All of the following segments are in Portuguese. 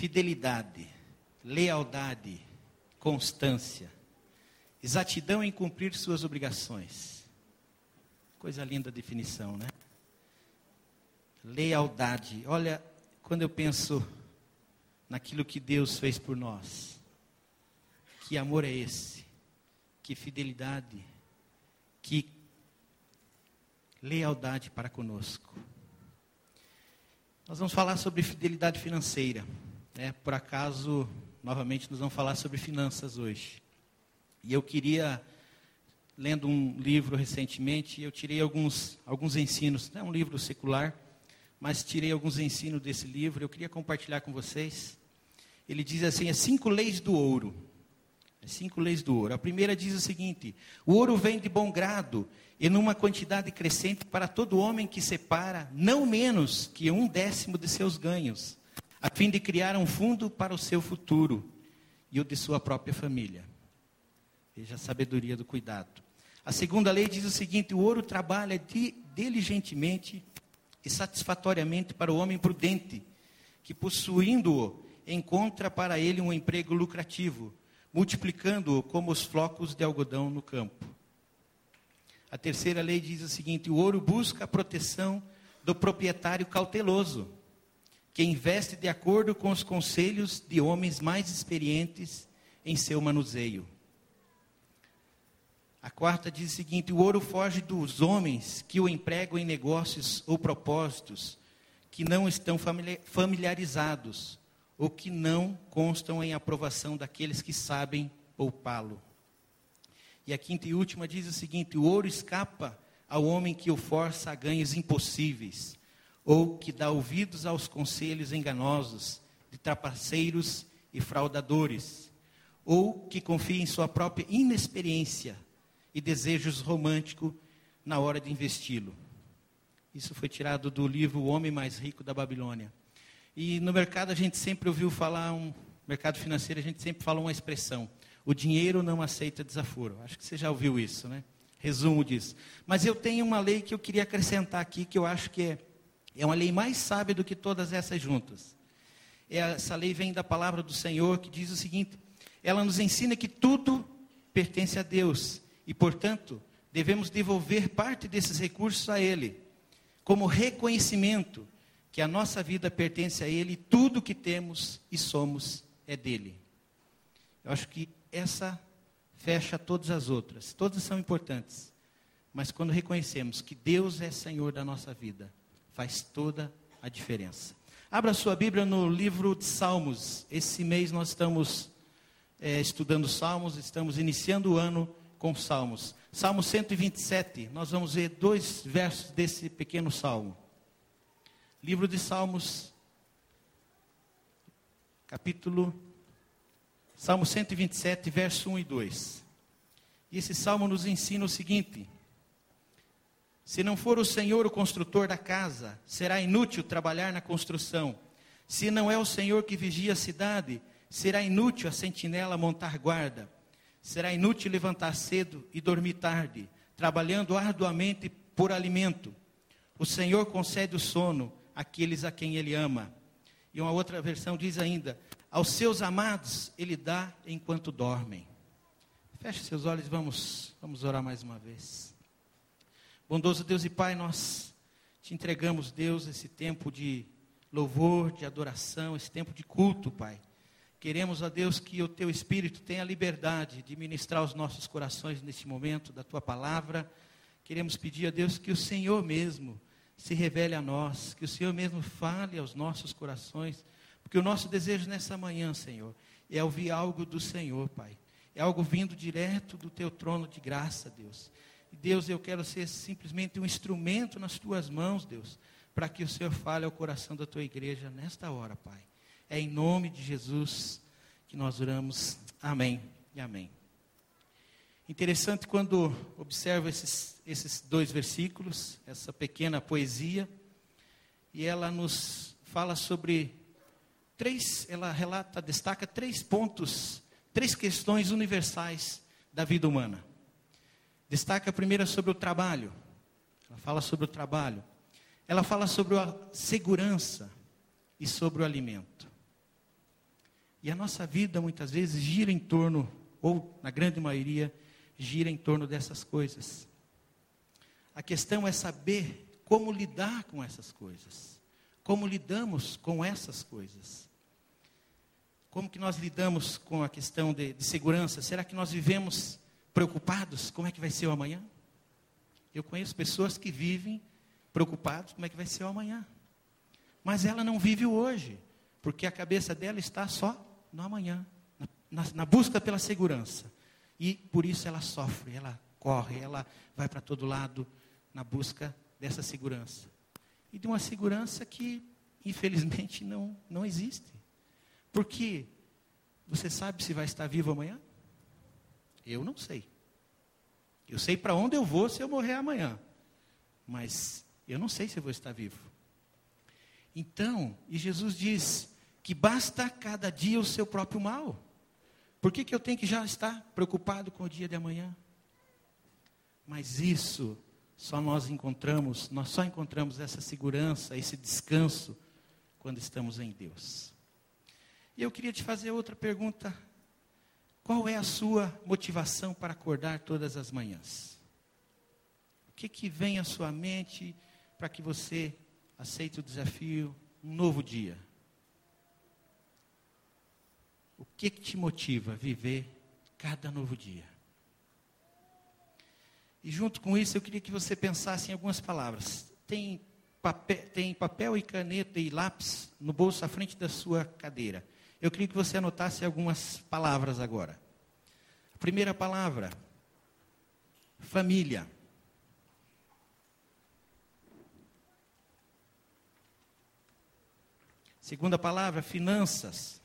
fidelidade, lealdade, constância, exatidão em cumprir suas obrigações. Coisa linda definição, né? Lealdade. Olha, quando eu penso naquilo que Deus fez por nós, que amor é esse? Que fidelidade? Que lealdade para conosco. Nós vamos falar sobre fidelidade financeira. Né? Por acaso, novamente, nós vamos falar sobre finanças hoje. E eu queria, lendo um livro recentemente, eu tirei alguns, alguns ensinos, não é um livro secular, mas tirei alguns ensinos desse livro, eu queria compartilhar com vocês. Ele diz assim: as cinco leis do ouro. As cinco leis do ouro. A primeira diz o seguinte: o ouro vem de bom grado e numa quantidade crescente para todo homem que separa não menos que um décimo de seus ganhos, a fim de criar um fundo para o seu futuro e o de sua própria família. Veja a sabedoria do cuidado. A segunda lei diz o seguinte: o ouro trabalha diligentemente e satisfatoriamente para o homem prudente, que possuindo-o, encontra para ele um emprego lucrativo multiplicando-o como os flocos de algodão no campo. A terceira lei diz o seguinte: o ouro busca a proteção do proprietário cauteloso, que investe de acordo com os conselhos de homens mais experientes em seu manuseio. A quarta diz o seguinte: o ouro foge dos homens que o empregam em negócios ou propósitos que não estão familiarizados ou que não constam em aprovação daqueles que sabem poupá-lo. E a quinta e última diz o seguinte: o ouro escapa ao homem que o força a ganhos impossíveis, ou que dá ouvidos aos conselhos enganosos de trapaceiros e fraudadores, ou que confia em sua própria inexperiência e desejos românticos na hora de investi-lo. Isso foi tirado do livro O Homem Mais Rico da Babilônia. E no mercado a gente sempre ouviu falar, um mercado financeiro, a gente sempre fala uma expressão: o dinheiro não aceita desaforo. Acho que você já ouviu isso, né? Resumo disso. Mas eu tenho uma lei que eu queria acrescentar aqui, que eu acho que é, é uma lei mais sábia do que todas essas juntas. É, essa lei vem da palavra do Senhor, que diz o seguinte: ela nos ensina que tudo pertence a Deus e, portanto, devemos devolver parte desses recursos a Ele, como reconhecimento que a nossa vida pertence a Ele, tudo que temos e somos é dele. Eu acho que essa fecha todas as outras. Todas são importantes. Mas quando reconhecemos que Deus é Senhor da nossa vida, faz toda a diferença. Abra sua Bíblia no livro de Salmos. Esse mês nós estamos é, estudando Salmos, estamos iniciando o ano com Salmos. Salmo 127, nós vamos ver dois versos desse pequeno salmo. Livro de Salmos, capítulo, Salmo 127, verso 1 e 2. E esse salmo nos ensina o seguinte: Se não for o Senhor o construtor da casa, será inútil trabalhar na construção. Se não é o Senhor que vigia a cidade, será inútil a sentinela montar guarda. Será inútil levantar cedo e dormir tarde, trabalhando arduamente por alimento. O Senhor concede o sono aqueles a quem ele ama. E uma outra versão diz ainda: aos seus amados ele dá enquanto dormem. Feche seus olhos, vamos, vamos orar mais uma vez. Bondoso Deus e Pai, nós te entregamos, Deus, esse tempo de louvor, de adoração, esse tempo de culto, Pai. Queremos, a Deus, que o teu Espírito tenha liberdade de ministrar os nossos corações neste momento da tua palavra. Queremos pedir a Deus que o Senhor mesmo se revele a nós, que o Senhor mesmo fale aos nossos corações, porque o nosso desejo nessa manhã, Senhor, é ouvir algo do Senhor, Pai. É algo vindo direto do teu trono de graça, Deus. Deus, eu quero ser simplesmente um instrumento nas tuas mãos, Deus, para que o Senhor fale ao coração da tua igreja nesta hora, Pai. É em nome de Jesus que nós oramos. Amém e amém. Interessante quando observo esses, esses dois versículos, essa pequena poesia, e ela nos fala sobre três, ela relata, destaca três pontos, três questões universais da vida humana. Destaca a primeira sobre o trabalho. Ela fala sobre o trabalho. Ela fala sobre a segurança e sobre o alimento. E a nossa vida muitas vezes gira em torno, ou na grande maioria, gira em torno dessas coisas. A questão é saber como lidar com essas coisas. Como lidamos com essas coisas. Como que nós lidamos com a questão de, de segurança? Será que nós vivemos preocupados? Como é que vai ser o amanhã? Eu conheço pessoas que vivem preocupados como é que vai ser o amanhã. Mas ela não vive o hoje, porque a cabeça dela está só no amanhã, na, na, busca pela segurança. E por isso ela sofre, ela corre, ela vai para todo lado na busca dessa segurança. E de uma segurança que, infelizmente, não, não existe. Porque você sabe se vai estar vivo amanhã? Eu não sei. Eu sei para onde eu vou se eu morrer amanhã. Mas eu não sei se eu vou estar vivo. Então, e Jesus diz que basta cada dia o seu próprio mal. Por que, que eu tenho que já estar preocupado com o dia de amanhã? Mas isso só nós encontramos, nós só encontramos essa segurança, esse descanso quando estamos em Deus. E eu queria te fazer outra pergunta. Qual é a sua motivação para acordar todas as manhãs? O que, que vem à sua mente para que você aceite o desafio, um novo dia? O que, que te motiva a viver cada novo dia? E junto com isso, eu queria que você pensasse em algumas palavras. Tem papel, tem papel e caneta e lápis no bolso à frente da sua cadeira. Eu queria que você anotasse algumas palavras agora. A primeira palavra, família. Segunda palavra, finanças.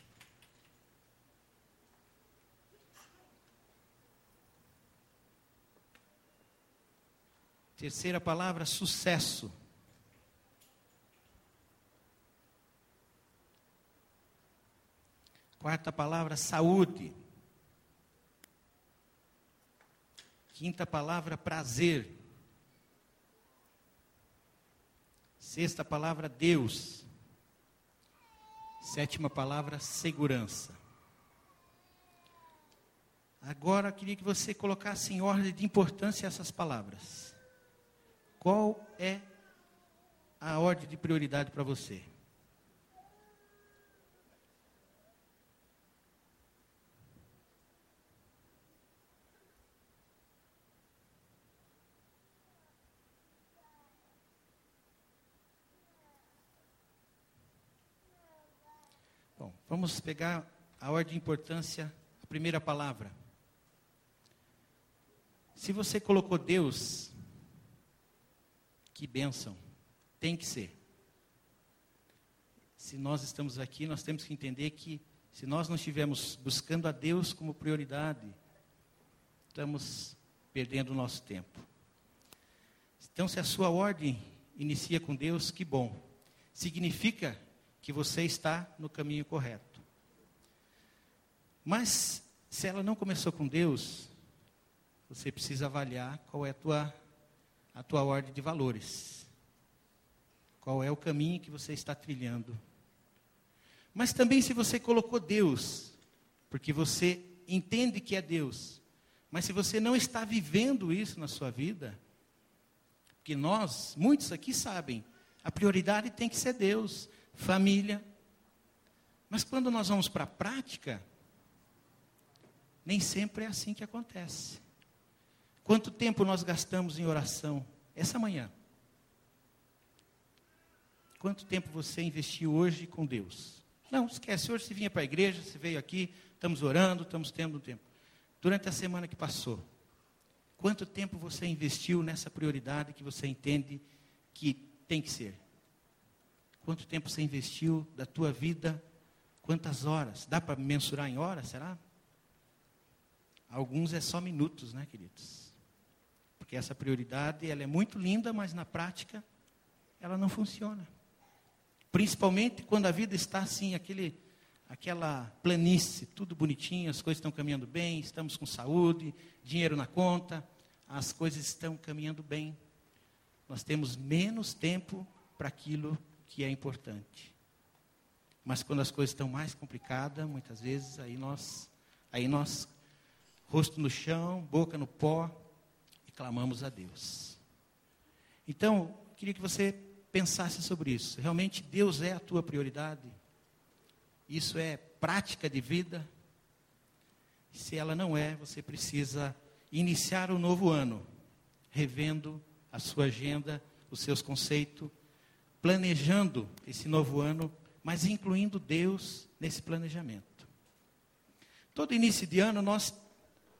Terceira palavra, sucesso. Quarta palavra, saúde. Quinta palavra, prazer. Sexta palavra, Deus. Sétima palavra, segurança. Agora eu queria que você colocasse em ordem de importância essas palavras. Qual é a ordem de prioridade para você? Bom, vamos pegar a ordem de importância, a primeira palavra. Se você colocou Deus, que bênção, tem que ser. Se nós estamos aqui, nós temos que entender que se nós não estivermos buscando a Deus como prioridade, estamos perdendo o nosso tempo. Então, se a sua ordem inicia com Deus, que bom. Significa que você está no caminho correto. Mas se ela não começou com Deus, você precisa avaliar qual é a tua, a tua ordem de valores. Qual é o caminho que você está trilhando. Mas também se você colocou Deus, porque você entende que é Deus, mas se você não está vivendo isso na sua vida, porque nós, muitos aqui sabem, a prioridade tem que ser Deus família. Mas quando nós vamos para a prática, nem sempre é assim que acontece. Quanto tempo nós gastamos em oração essa manhã? Quanto tempo você investiu hoje com Deus? Não, esquece, hoje você vinha para a igreja, você veio aqui, estamos orando, estamos tendo um tempo. Durante a semana que passou, quanto tempo você investiu nessa prioridade que você entende que tem que ser? Quanto tempo você investiu da tua vida? Quantas horas? Dá para mensurar em horas, será? Alguns é só minutos, né, queridos? Porque essa prioridade, ela é muito linda, mas na prática ela não funciona. Principalmente quando a vida está assim, aquele aquela planície, tudo bonitinho, as coisas estão caminhando bem, estamos com saúde, dinheiro na conta, as coisas estão caminhando bem. Nós temos menos tempo para aquilo que é importante. Mas quando as coisas estão mais complicadas, muitas vezes aí nós, aí nós, rosto no chão, boca no pó, e clamamos a Deus. Então, queria que você pensasse sobre isso. Realmente Deus é a tua prioridade? Isso é prática de vida? Se ela não é, você precisa iniciar o novo ano revendo a sua agenda, os seus conceitos, planejando esse novo ano, mas incluindo Deus nesse planejamento. Todo início de ano nós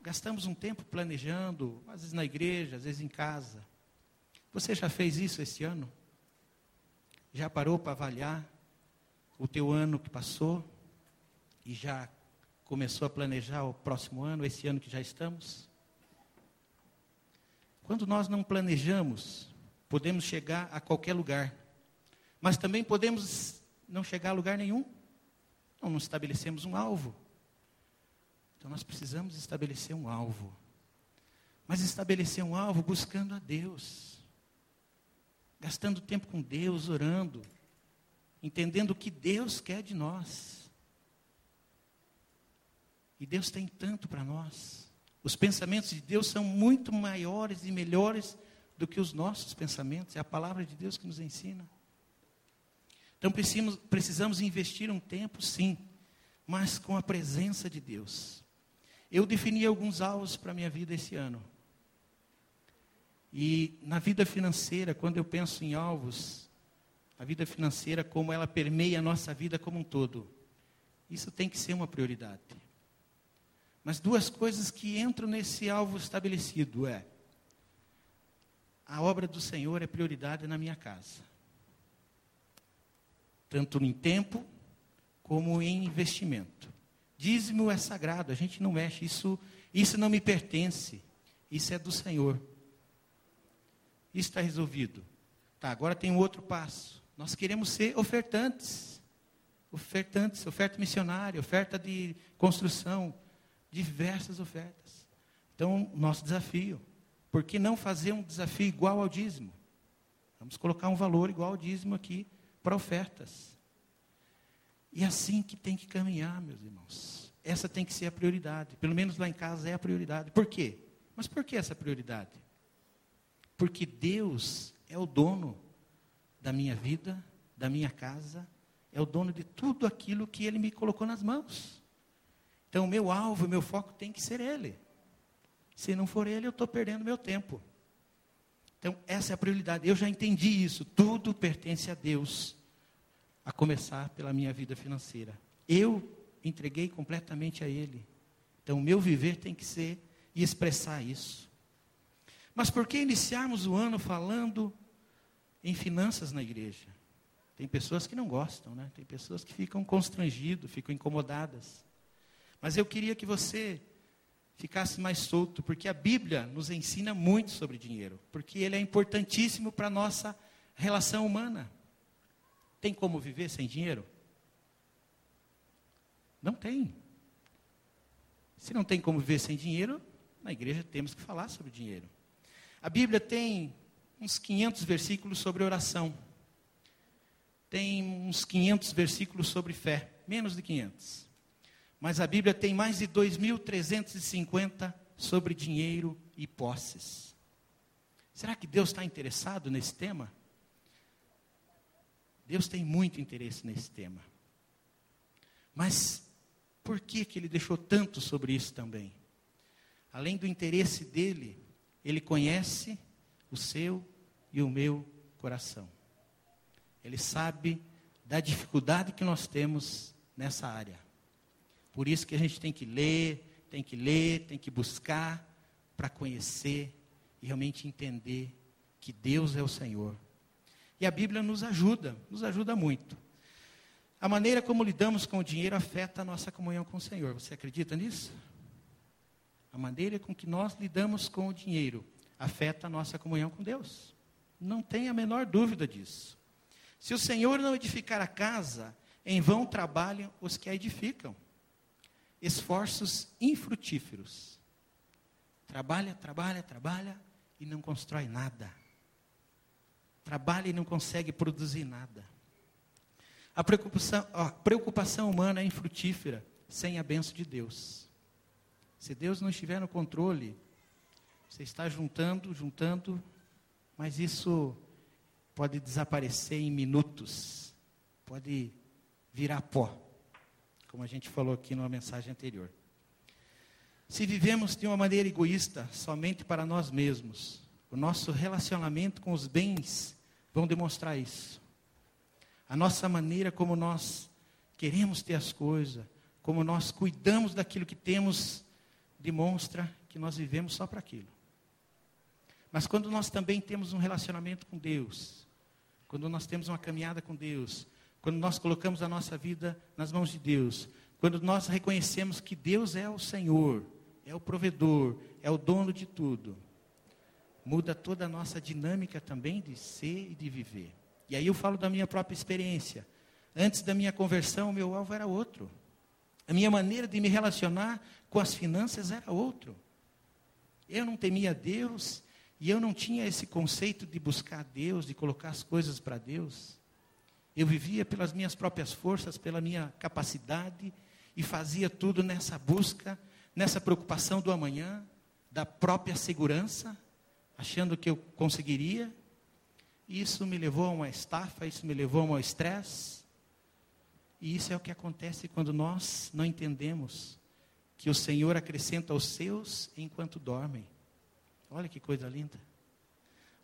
gastamos um tempo planejando, às vezes na igreja, às vezes em casa. Você já fez isso esse ano? Já parou para avaliar o teu ano que passou e já começou a planejar o próximo ano, esse ano que já estamos? Quando nós não planejamos, podemos chegar a qualquer lugar, mas também podemos não chegar a lugar nenhum. Não, não estabelecemos um alvo. Então nós precisamos estabelecer um alvo. Mas estabelecer um alvo buscando a Deus. Gastando tempo com Deus, orando, entendendo o que Deus quer de nós. E Deus tem tanto para nós. Os pensamentos de Deus são muito maiores e melhores do que os nossos pensamentos. É a palavra de Deus que nos ensina. Então precisamos, precisamos investir um tempo, sim, mas com a presença de Deus. Eu defini alguns alvos para a minha vida esse ano. E na vida financeira, quando eu penso em alvos, a vida financeira, como ela permeia a nossa vida como um todo, isso tem que ser uma prioridade. Mas duas coisas que entram nesse alvo estabelecido é: a obra do Senhor é prioridade na minha casa. Tanto em tempo como em investimento. Dízimo é sagrado, a gente não mexe, isso, isso não me pertence, isso é do Senhor. Isso está resolvido. Tá, agora tem um outro passo. Nós queremos ser ofertantes. Ofertantes, oferta missionária, oferta de construção, diversas ofertas. Então, nosso desafio, por que não fazer um desafio igual ao dízimo? Vamos colocar um valor igual ao dízimo aqui para ofertas. E é assim que tem que caminhar, meus irmãos. Essa tem que ser a prioridade. Pelo menos lá em casa é a prioridade. Por quê? Mas por que essa prioridade? Porque Deus é o dono da minha vida, da minha casa, é o dono de tudo aquilo que Ele me colocou nas mãos. Então, o meu alvo, o meu foco tem que ser Ele. Se não for Ele, eu estou perdendo meu tempo. Então, essa é a prioridade. Eu já entendi isso. Tudo pertence a Deus, a começar pela minha vida financeira. Eu entreguei completamente a Ele. Então, o meu viver tem que ser e expressar isso. Mas por que iniciarmos o ano falando em finanças na igreja? Tem pessoas que não gostam, né? Tem pessoas que ficam constrangidas, ficam incomodadas. Mas eu queria que você ficasse mais solto, porque a Bíblia nos ensina muito sobre dinheiro, porque ele é importantíssimo para a nossa relação humana. Tem como viver sem dinheiro? Não tem. Se não tem como viver sem dinheiro, na igreja temos que falar sobre dinheiro. A Bíblia tem uns 500 versículos sobre oração. Tem uns 500 versículos sobre fé, menos de 500. Mas a Bíblia tem mais de 2.350 sobre dinheiro e posses. Será que Deus está interessado nesse tema? Deus tem muito interesse nesse tema. Mas por que, que ele deixou tanto sobre isso também? Além do interesse dele, ele conhece o seu e o meu coração. Ele sabe da dificuldade que nós temos nessa área. Por isso que a gente tem que ler, tem que ler, tem que buscar para conhecer e realmente entender que Deus é o Senhor. E a Bíblia nos ajuda, nos ajuda muito. A maneira como lidamos com o dinheiro afeta a nossa comunhão com o Senhor. Você acredita nisso? A maneira com que nós lidamos com o dinheiro afeta a nossa comunhão com Deus. Não tem a menor dúvida disso. Se o Senhor não edificar a casa, em vão trabalham os que a edificam esforços infrutíferos. Trabalha, trabalha, trabalha e não constrói nada. Trabalha e não consegue produzir nada. A preocupação, a preocupação humana é infrutífera sem a benção de Deus. Se Deus não estiver no controle, você está juntando, juntando, mas isso pode desaparecer em minutos, pode virar pó, como a gente falou aqui numa mensagem anterior. Se vivemos de uma maneira egoísta, somente para nós mesmos, o nosso relacionamento com os bens vão demonstrar isso. A nossa maneira como nós queremos ter as coisas, como nós cuidamos daquilo que temos, demonstra que nós vivemos só para aquilo. Mas quando nós também temos um relacionamento com Deus, quando nós temos uma caminhada com Deus, quando nós colocamos a nossa vida nas mãos de Deus, quando nós reconhecemos que Deus é o Senhor, é o provedor, é o dono de tudo, muda toda a nossa dinâmica também de ser e de viver. E aí eu falo da minha própria experiência. Antes da minha conversão, meu alvo era outro. A minha maneira de me relacionar com as finanças era outro. Eu não temia Deus e eu não tinha esse conceito de buscar Deus, de colocar as coisas para Deus. Eu vivia pelas minhas próprias forças, pela minha capacidade e fazia tudo nessa busca, nessa preocupação do amanhã, da própria segurança, achando que eu conseguiria isso me levou a uma estafa, isso me levou a um estresse. E isso é o que acontece quando nós não entendemos que o Senhor acrescenta aos seus enquanto dormem. Olha que coisa linda.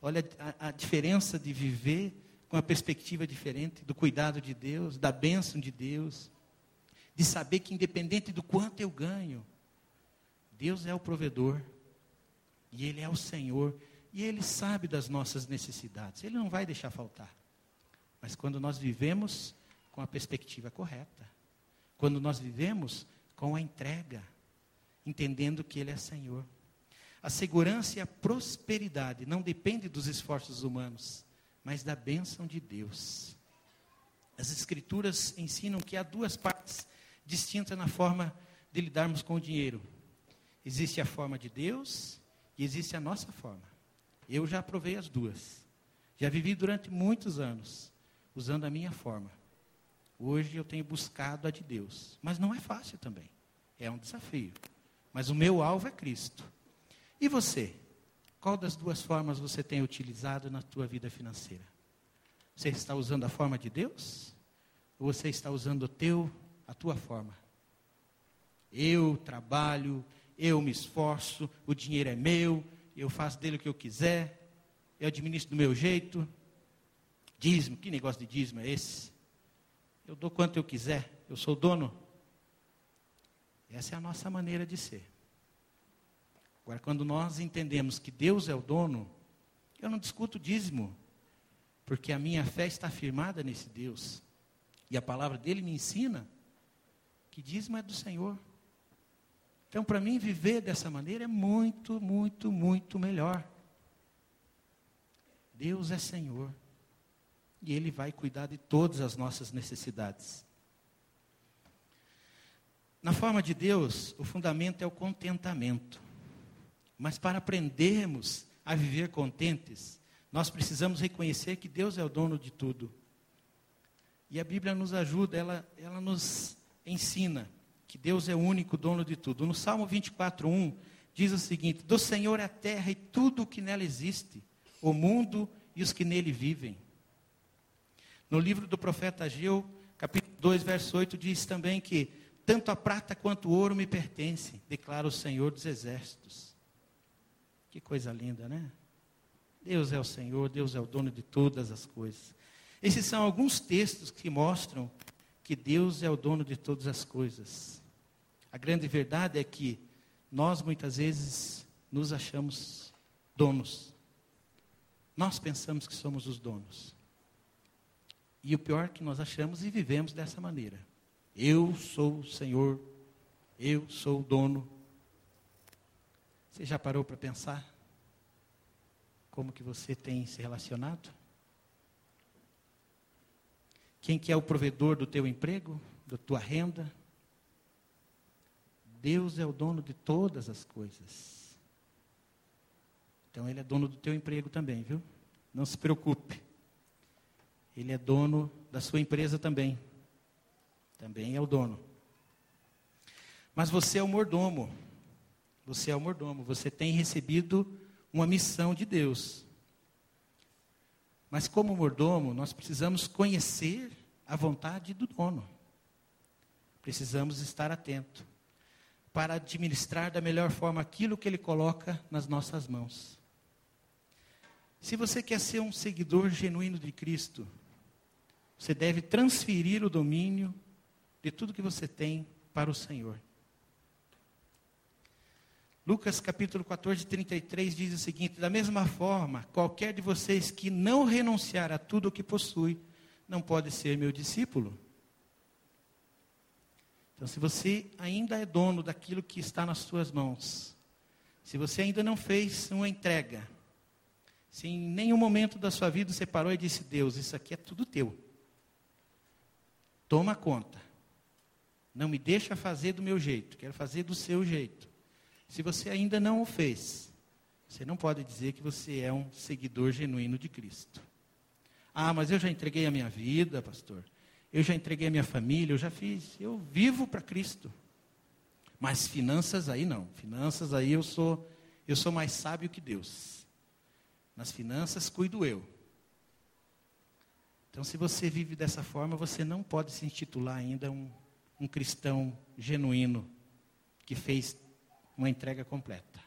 Olha a, a diferença de viver com uma perspectiva diferente, do cuidado de Deus, da bênção de Deus, de saber que independente do quanto eu ganho, Deus é o provedor, e Ele é o Senhor, e Ele sabe das nossas necessidades. Ele não vai deixar faltar. Mas quando nós vivemos com a perspectiva correta, quando nós vivemos com a entrega, entendendo que Ele é Senhor. A segurança e a prosperidade não dependem dos esforços humanos, mas da bênção de Deus. As Escrituras ensinam que há duas partes distintas na forma de lidarmos com o dinheiro: existe a forma de Deus e existe a nossa forma. Eu já provei as duas. Já vivi durante muitos anos usando a minha forma. Hoje eu tenho buscado a de Deus, mas não é fácil também. É um desafio. Mas o meu alvo é Cristo. E você? Qual das duas formas você tem utilizado na tua vida financeira? Você está usando a forma de Deus? Ou você está usando o teu, a tua forma? Eu trabalho, eu me esforço, o dinheiro é meu, eu faço dele o que eu quiser, eu administro do meu jeito. Dízimo, que negócio de dízimo é esse? Eu dou quanto eu quiser, eu sou dono. Essa é a nossa maneira de ser. Agora, quando nós entendemos que Deus é o dono, eu não discuto dízimo, porque a minha fé está firmada nesse Deus. E a palavra dele me ensina que dízimo é do Senhor. Então, para mim, viver dessa maneira é muito, muito, muito melhor. Deus é Senhor. E Ele vai cuidar de todas as nossas necessidades. Na forma de Deus, o fundamento é o contentamento. Mas para aprendermos a viver contentes, nós precisamos reconhecer que Deus é o dono de tudo. E a Bíblia nos ajuda, ela, ela nos ensina que Deus é o único dono de tudo. No Salmo 24, 1, diz o seguinte: Do Senhor é a terra e tudo o que nela existe, o mundo e os que nele vivem. No livro do profeta Ageu, capítulo 2, verso 8, diz também que tanto a prata quanto o ouro me pertencem, declara o Senhor dos exércitos. Que coisa linda, né? Deus é o Senhor, Deus é o dono de todas as coisas. Esses são alguns textos que mostram que Deus é o dono de todas as coisas. A grande verdade é que nós muitas vezes nos achamos donos. Nós pensamos que somos os donos. E o pior é que nós achamos e vivemos dessa maneira. Eu sou o Senhor, eu sou o dono. Você já parou para pensar como que você tem se relacionado? Quem que é o provedor do teu emprego, da tua renda? Deus é o dono de todas as coisas. Então ele é dono do teu emprego também, viu? Não se preocupe. Ele é dono da sua empresa também. também é o dono. Mas você é o mordomo. Você é o mordomo. Você tem recebido uma missão de Deus. Mas como mordomo, nós precisamos conhecer a vontade do dono. Precisamos estar atento para administrar da melhor forma aquilo que ele coloca nas nossas mãos. Se você quer ser um seguidor genuíno de Cristo, você deve transferir o domínio de tudo que você tem para o Senhor. Lucas capítulo 14, 33 diz o seguinte: Da mesma forma, qualquer de vocês que não renunciar a tudo o que possui, não pode ser meu discípulo. Então, se você ainda é dono daquilo que está nas suas mãos, se você ainda não fez uma entrega, se em nenhum momento da sua vida você parou e disse: Deus, isso aqui é tudo teu. Toma conta. Não me deixa fazer do meu jeito, quero fazer do seu jeito. Se você ainda não o fez, você não pode dizer que você é um seguidor genuíno de Cristo. Ah, mas eu já entreguei a minha vida, pastor. Eu já entreguei a minha família, eu já fiz. Eu vivo para Cristo. Mas finanças aí não. Finanças aí eu sou eu sou mais sábio que Deus. Nas finanças cuido eu. Então, se você vive dessa forma, você não pode se intitular ainda um, um cristão genuíno que fez uma entrega completa.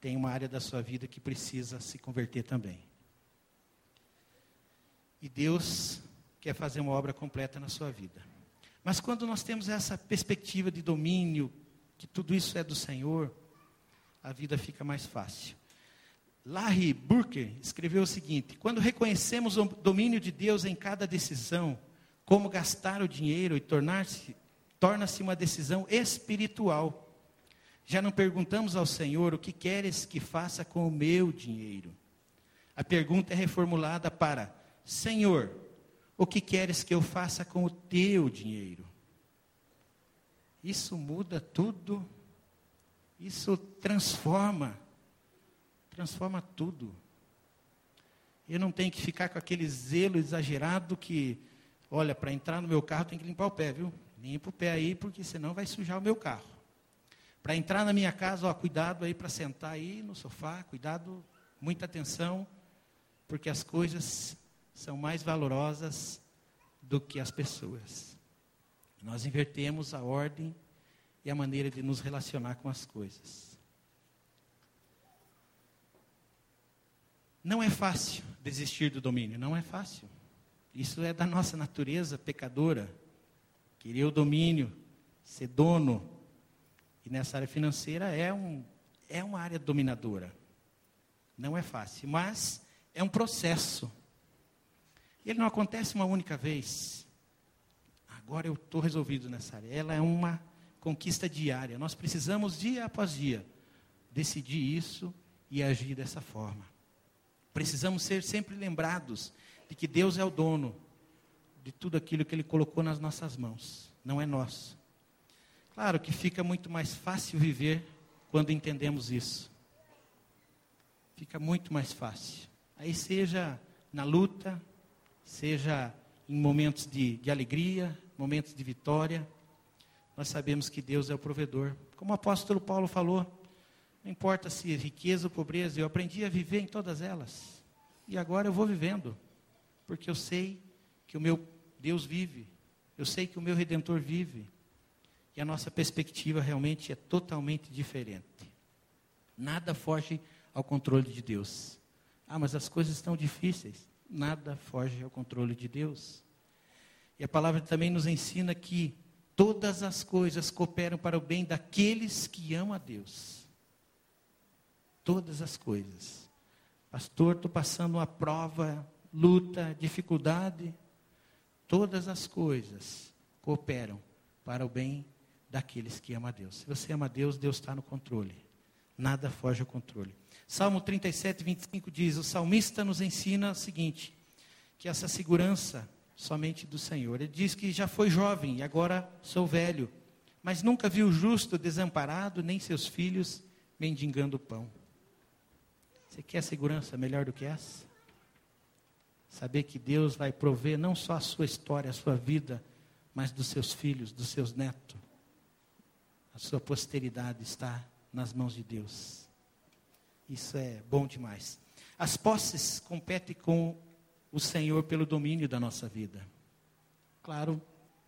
Tem uma área da sua vida que precisa se converter também. E Deus quer fazer uma obra completa na sua vida. Mas quando nós temos essa perspectiva de domínio, que tudo isso é do Senhor, a vida fica mais fácil. Larry Burker escreveu o seguinte: quando reconhecemos o domínio de Deus em cada decisão, como gastar o dinheiro e tornar-se torna-se uma decisão espiritual. Já não perguntamos ao Senhor o que queres que faça com o meu dinheiro. A pergunta é reformulada para: Senhor, o que queres que eu faça com o teu dinheiro? Isso muda tudo. Isso transforma. Transforma tudo. Eu não tenho que ficar com aquele zelo exagerado que, olha, para entrar no meu carro tem que limpar o pé, viu? Limpa o pé aí, porque senão vai sujar o meu carro. Para entrar na minha casa, ó, cuidado aí para sentar aí no sofá, cuidado, muita atenção, porque as coisas são mais valorosas do que as pessoas. Nós invertemos a ordem e a maneira de nos relacionar com as coisas. Não é fácil desistir do domínio, não é fácil. Isso é da nossa natureza pecadora. Querer o domínio, ser dono, e nessa área financeira é, um, é uma área dominadora. Não é fácil, mas é um processo. Ele não acontece uma única vez. Agora eu estou resolvido nessa área. Ela é uma conquista diária. Nós precisamos, dia após dia, decidir isso e agir dessa forma. Precisamos ser sempre lembrados de que Deus é o dono de tudo aquilo que Ele colocou nas nossas mãos. Não é nosso. Claro que fica muito mais fácil viver quando entendemos isso. Fica muito mais fácil. Aí, seja na luta, seja em momentos de, de alegria, momentos de vitória, nós sabemos que Deus é o provedor. Como o apóstolo Paulo falou, não importa se riqueza ou pobreza, eu aprendi a viver em todas elas. E agora eu vou vivendo, porque eu sei que o meu Deus vive, eu sei que o meu redentor vive. E a nossa perspectiva realmente é totalmente diferente. Nada foge ao controle de Deus. Ah, mas as coisas estão difíceis. Nada foge ao controle de Deus. E a palavra também nos ensina que todas as coisas cooperam para o bem daqueles que amam a Deus. Todas as coisas. Pastor, estou passando uma prova, luta, dificuldade. Todas as coisas cooperam para o bem daqueles que amam a Deus. Se você ama a Deus, Deus está no controle. Nada foge ao controle. Salmo 37, 25 diz: O salmista nos ensina o seguinte: que essa segurança somente do Senhor. Ele diz que já foi jovem e agora sou velho, mas nunca viu o justo desamparado, nem seus filhos mendigando pão. Você quer segurança melhor do que essa? Saber que Deus vai prover não só a sua história, a sua vida, mas dos seus filhos, dos seus netos. A sua posteridade está nas mãos de Deus. Isso é bom demais. As posses competem com o Senhor pelo domínio da nossa vida. Claro,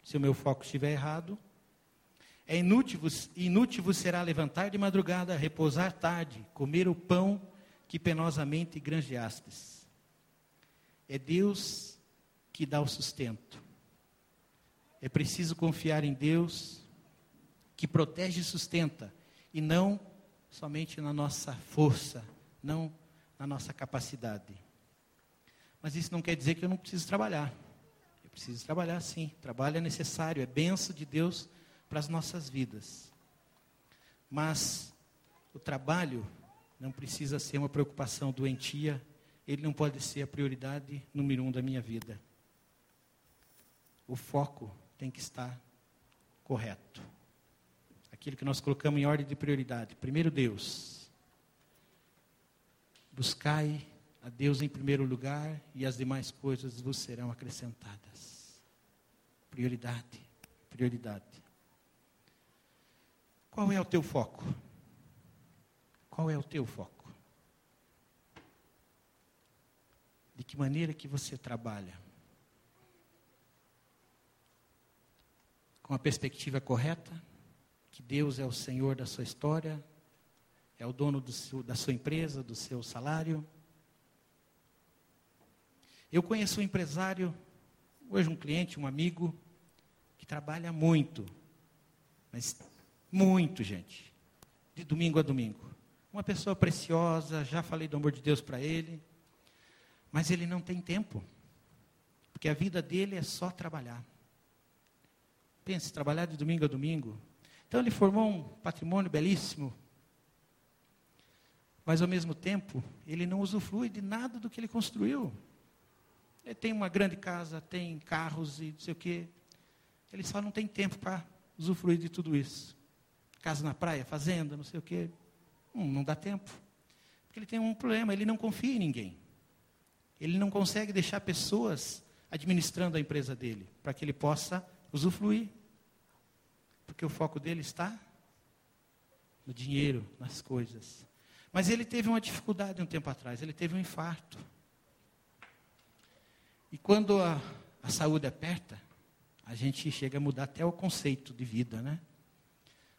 se o meu foco estiver errado, é inútil, inútil será levantar de madrugada, repousar tarde, comer o pão que penosamente granjeastes. É Deus que dá o sustento. É preciso confiar em Deus, que protege e sustenta, e não somente na nossa força, não na nossa capacidade. Mas isso não quer dizer que eu não preciso trabalhar. Eu preciso trabalhar sim. Trabalho é necessário, é benção de Deus para as nossas vidas. Mas o trabalho não precisa ser uma preocupação doentia, ele não pode ser a prioridade número um da minha vida. O foco tem que estar correto. Aquilo que nós colocamos em ordem de prioridade. Primeiro Deus. Buscai a Deus em primeiro lugar e as demais coisas vos serão acrescentadas. Prioridade, prioridade. Qual é o teu foco? Qual é o teu foco? De que maneira que você trabalha? Com a perspectiva correta, que Deus é o Senhor da sua história, é o dono seu, da sua empresa, do seu salário. Eu conheço um empresário, hoje um cliente, um amigo, que trabalha muito, mas muito, gente, de domingo a domingo uma pessoa preciosa, já falei do amor de Deus para ele, mas ele não tem tempo, porque a vida dele é só trabalhar. Pense, trabalhar de domingo a domingo. Então ele formou um patrimônio belíssimo, mas ao mesmo tempo ele não usufrui de nada do que ele construiu. Ele tem uma grande casa, tem carros e não sei o quê. Ele só não tem tempo para usufruir de tudo isso. Casa na praia, fazenda, não sei o quê. Hum, não dá tempo. Porque ele tem um problema, ele não confia em ninguém. Ele não consegue deixar pessoas administrando a empresa dele, para que ele possa usufruir. Porque o foco dele está no dinheiro, nas coisas. Mas ele teve uma dificuldade um tempo atrás, ele teve um infarto. E quando a, a saúde aperta, a gente chega a mudar até o conceito de vida, né?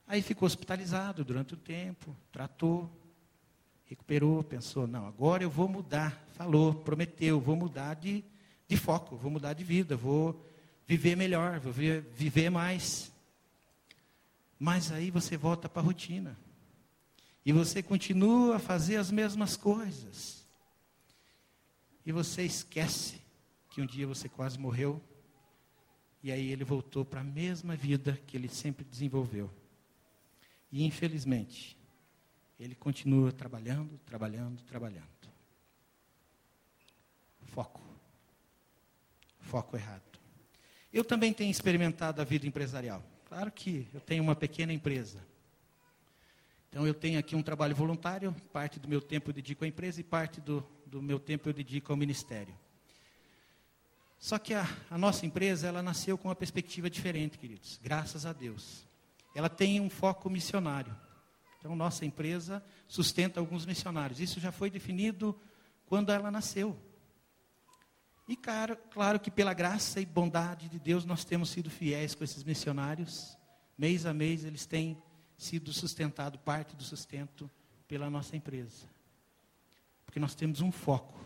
Aí ficou hospitalizado durante o tempo, tratou, recuperou, pensou, não, agora eu vou mudar. Falou, prometeu, vou mudar de, de foco, vou mudar de vida, vou viver melhor, vou viver mais. Mas aí você volta para a rotina. E você continua a fazer as mesmas coisas. E você esquece que um dia você quase morreu. E aí ele voltou para a mesma vida que ele sempre desenvolveu. E, infelizmente, ele continua trabalhando, trabalhando, trabalhando. Foco. Foco errado. Eu também tenho experimentado a vida empresarial. Claro que eu tenho uma pequena empresa. Então eu tenho aqui um trabalho voluntário, parte do meu tempo eu dedico à empresa e parte do, do meu tempo eu dedico ao ministério. Só que a, a nossa empresa, ela nasceu com uma perspectiva diferente, queridos. Graças a Deus ela tem um foco missionário. Então, nossa empresa sustenta alguns missionários. Isso já foi definido quando ela nasceu. E claro, claro que pela graça e bondade de Deus nós temos sido fiéis com esses missionários. Mês a mês eles têm sido sustentado parte do sustento pela nossa empresa. Porque nós temos um foco.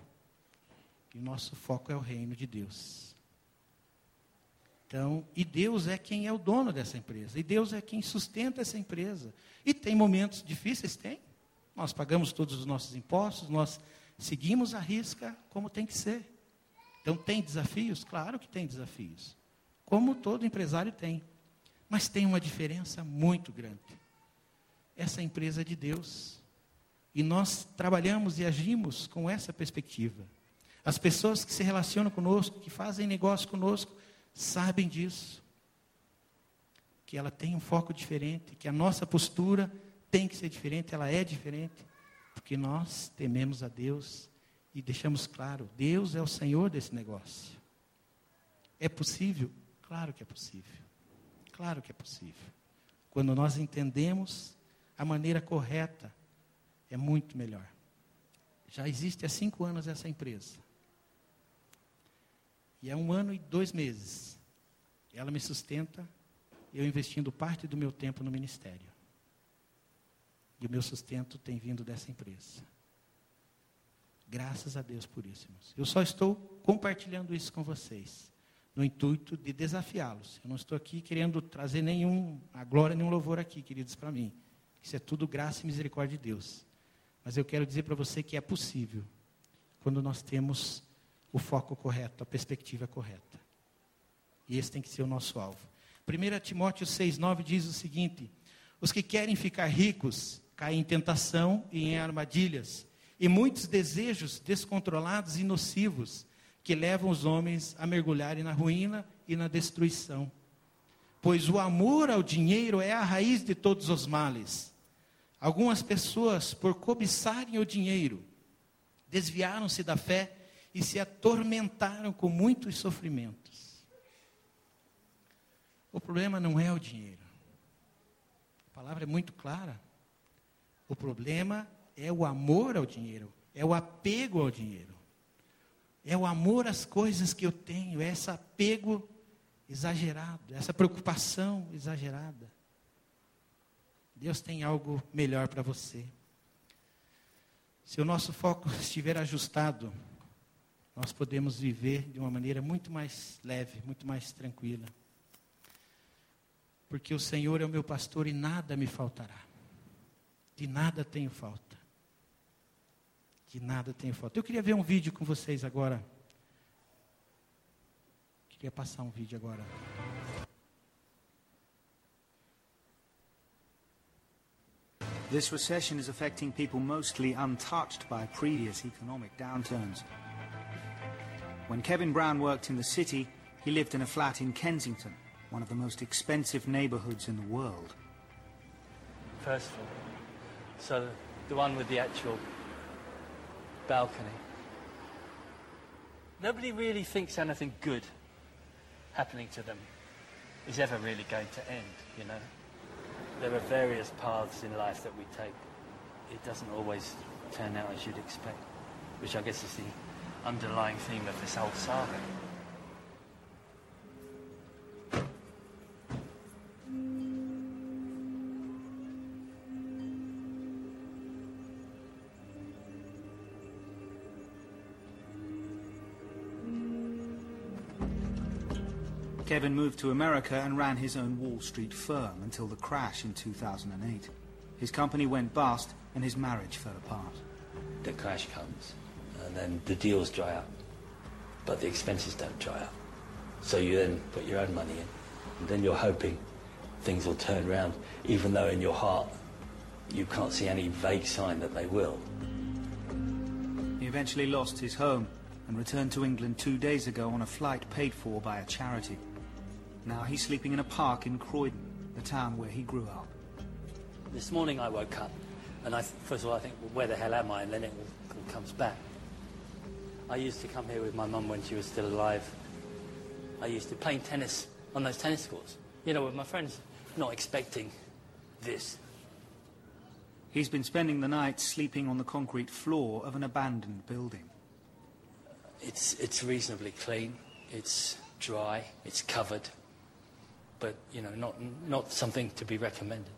E o nosso foco é o reino de Deus. Então, e Deus é quem é o dono dessa empresa, e Deus é quem sustenta essa empresa. E tem momentos difíceis? Tem. Nós pagamos todos os nossos impostos, nós seguimos a risca como tem que ser. Então, tem desafios? Claro que tem desafios. Como todo empresário tem. Mas tem uma diferença muito grande. Essa empresa é de Deus. E nós trabalhamos e agimos com essa perspectiva. As pessoas que se relacionam conosco, que fazem negócio conosco, sabem disso. Que ela tem um foco diferente, que a nossa postura tem que ser diferente, ela é diferente, porque nós tememos a Deus e deixamos claro: Deus é o Senhor desse negócio. É possível? Claro que é possível. Claro que é possível. Quando nós entendemos a maneira correta, é muito melhor. Já existe há cinco anos essa empresa. E há um ano e dois meses. Ela me sustenta, eu investindo parte do meu tempo no ministério. E o meu sustento tem vindo dessa empresa. Graças a Deus por isso, irmãos. Eu só estou compartilhando isso com vocês, no intuito de desafiá-los. Eu não estou aqui querendo trazer nenhum, a glória, nenhum louvor aqui, queridos, para mim. Isso é tudo graça e misericórdia de Deus. Mas eu quero dizer para você que é possível, quando nós temos o foco correto, a perspectiva correta. E esse tem que ser o nosso alvo. 1 Timóteo 6,9 diz o seguinte: Os que querem ficar ricos caem em tentação e em armadilhas, e muitos desejos descontrolados e nocivos que levam os homens a mergulharem na ruína e na destruição. Pois o amor ao dinheiro é a raiz de todos os males. Algumas pessoas, por cobiçarem o dinheiro, desviaram-se da fé e se atormentaram com muitos sofrimentos. O problema não é o dinheiro. A palavra é muito clara. O problema é o amor ao dinheiro, é o apego ao dinheiro. É o amor às coisas que eu tenho, é esse apego exagerado, essa preocupação exagerada. Deus tem algo melhor para você. Se o nosso foco estiver ajustado, nós podemos viver de uma maneira muito mais leve, muito mais tranquila. Porque o Senhor é o meu pastor e nada me faltará. De nada tenho falta. De nada tenho falta. Eu queria ver um vídeo com vocês agora. Queria passar um vídeo agora. This recession is affecting people mostly untouched by previous economic downturns. When Kevin Brown worked in the city, he lived in a flat in Kensington, one of the most expensive neighborhoods in the world. First floor. So the one with the actual balcony. Nobody really thinks anything good happening to them is ever really going to end, you know. There are various paths in life that we take. It doesn't always turn out as you'd expect, which I guess is the underlying theme of this whole saga. Kevin moved to America and ran his own Wall Street firm until the crash in 2008. His company went bust and his marriage fell apart. The crash comes, and then the deals dry up, but the expenses don't dry up. So you then put your own money in, and then you're hoping things will turn around, even though in your heart you can't see any vague sign that they will. He eventually lost his home and returned to England two days ago on a flight paid for by a charity. Now he's sleeping in a park in Croydon, the town where he grew up. This morning I woke up, and I, first of all I think, well, where the hell am I? And then it all, all comes back. I used to come here with my mum when she was still alive. I used to play tennis on those tennis courts, you know, with my friends, not expecting this. He's been spending the night sleeping on the concrete floor of an abandoned building. It's, it's reasonably clean, it's dry, it's covered, but, you know, not, not something to be recommended.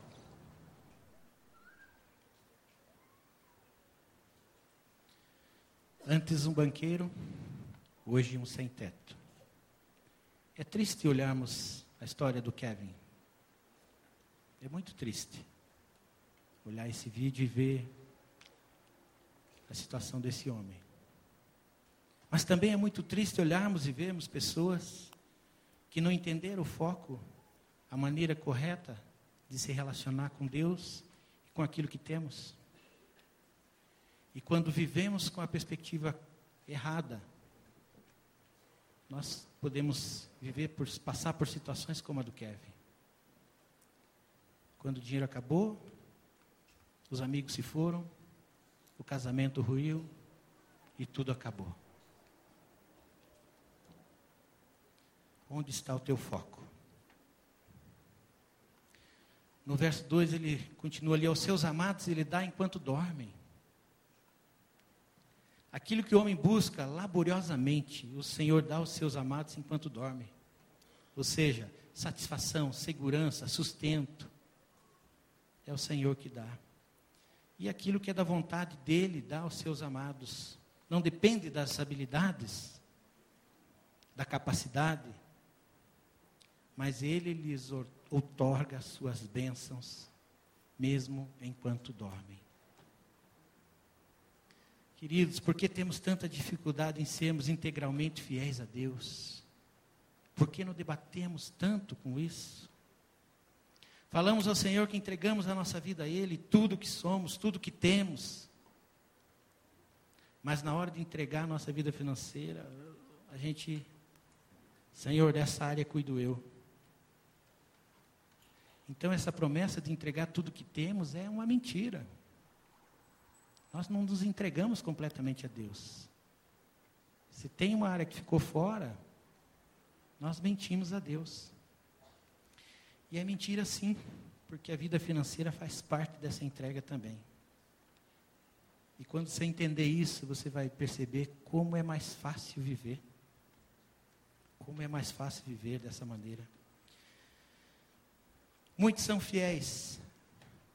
Antes um banqueiro, hoje um sem teto. É triste olharmos a história do Kevin. É muito triste olhar esse vídeo e ver a situação desse homem. Mas também é muito triste olharmos e vermos pessoas que não entenderam o foco, a maneira correta de se relacionar com Deus e com aquilo que temos. E quando vivemos com a perspectiva errada, nós podemos viver por passar por situações como a do Kevin. Quando o dinheiro acabou, os amigos se foram, o casamento ruiu e tudo acabou. Onde está o teu foco? No verso 2 ele continua ali: aos seus amados ele dá enquanto dormem. Aquilo que o homem busca laboriosamente, o Senhor dá aos seus amados enquanto dorme. Ou seja, satisfação, segurança, sustento. É o Senhor que dá. E aquilo que é da vontade dele, dá aos seus amados. Não depende das habilidades, da capacidade, mas ele lhes outorga as suas bênçãos, mesmo enquanto dormem. Queridos, por que temos tanta dificuldade em sermos integralmente fiéis a Deus? Por que não debatemos tanto com isso? Falamos ao Senhor que entregamos a nossa vida a Ele, tudo que somos, tudo que temos. Mas na hora de entregar a nossa vida financeira, a gente, Senhor, dessa área cuido eu. Então, essa promessa de entregar tudo que temos é uma mentira. Nós não nos entregamos completamente a Deus. Se tem uma área que ficou fora, nós mentimos a Deus. E é mentira sim, porque a vida financeira faz parte dessa entrega também. E quando você entender isso, você vai perceber como é mais fácil viver. Como é mais fácil viver dessa maneira. Muitos são fiéis,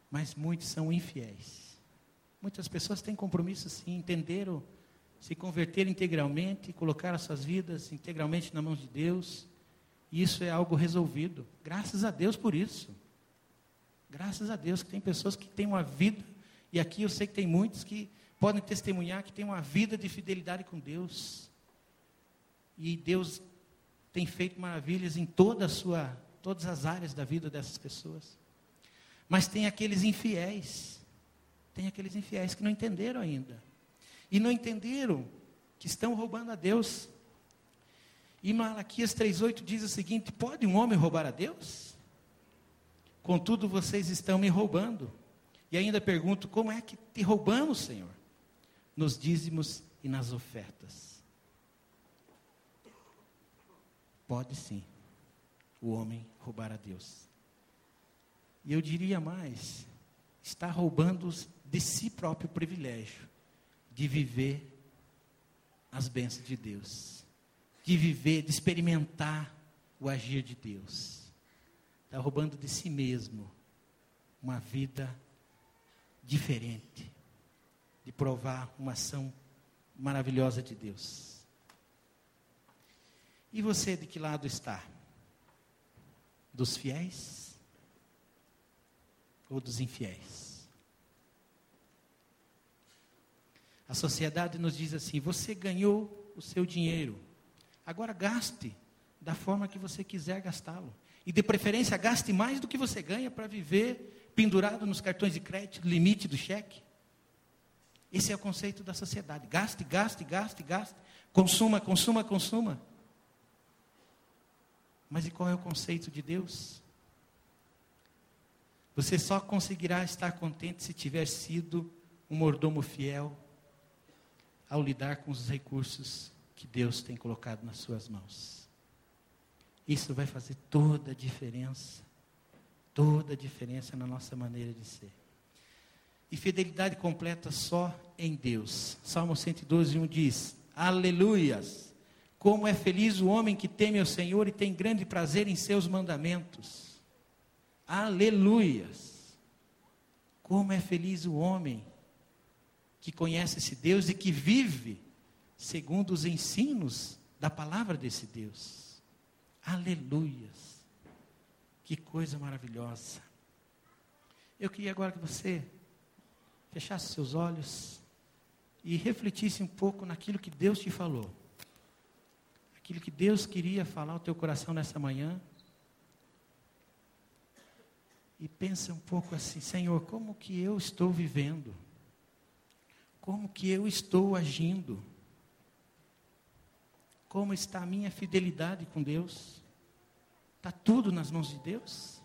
mas muitos são infiéis. Muitas pessoas têm compromisso sim, entenderam, se converter integralmente, colocar as suas vidas integralmente na mão de Deus. E isso é algo resolvido. Graças a Deus por isso. Graças a Deus que tem pessoas que têm uma vida, e aqui eu sei que tem muitos que podem testemunhar que têm uma vida de fidelidade com Deus. E Deus tem feito maravilhas em toda a sua todas as áreas da vida dessas pessoas. Mas tem aqueles infiéis, tem aqueles infiéis que não entenderam ainda. E não entenderam que estão roubando a Deus. E Malaquias 3,8 diz o seguinte: Pode um homem roubar a Deus? Contudo, vocês estão me roubando. E ainda pergunto: Como é que te roubamos, Senhor? Nos dízimos e nas ofertas. Pode sim o homem roubar a Deus. E eu diria mais: está roubando de si próprio privilégio de viver as bênçãos de Deus, de viver, de experimentar o agir de Deus. Está roubando de si mesmo uma vida diferente, de provar uma ação maravilhosa de Deus. E você de que lado está? Dos fiéis ou dos infiéis? A sociedade nos diz assim: você ganhou o seu dinheiro, agora gaste da forma que você quiser gastá-lo. E de preferência, gaste mais do que você ganha para viver pendurado nos cartões de crédito, limite do cheque. Esse é o conceito da sociedade. Gaste, gaste, gaste, gaste. Consuma, consuma, consuma. Mas e qual é o conceito de Deus? Você só conseguirá estar contente se tiver sido um mordomo fiel ao lidar com os recursos que Deus tem colocado nas suas mãos. Isso vai fazer toda a diferença, toda a diferença na nossa maneira de ser. E fidelidade completa só em Deus. Salmo 112, 1 diz: Aleluias! Como é feliz o homem que teme ao Senhor e tem grande prazer em seus mandamentos. Aleluias! Como é feliz o homem que conhece esse Deus e que vive segundo os ensinos da palavra desse Deus. Aleluias! Que coisa maravilhosa. Eu queria agora que você fechasse seus olhos e refletisse um pouco naquilo que Deus te falou aquilo que Deus queria falar ao teu coração nessa manhã. E pensa um pouco assim, Senhor, como que eu estou vivendo? Como que eu estou agindo? Como está a minha fidelidade com Deus? Está tudo nas mãos de Deus?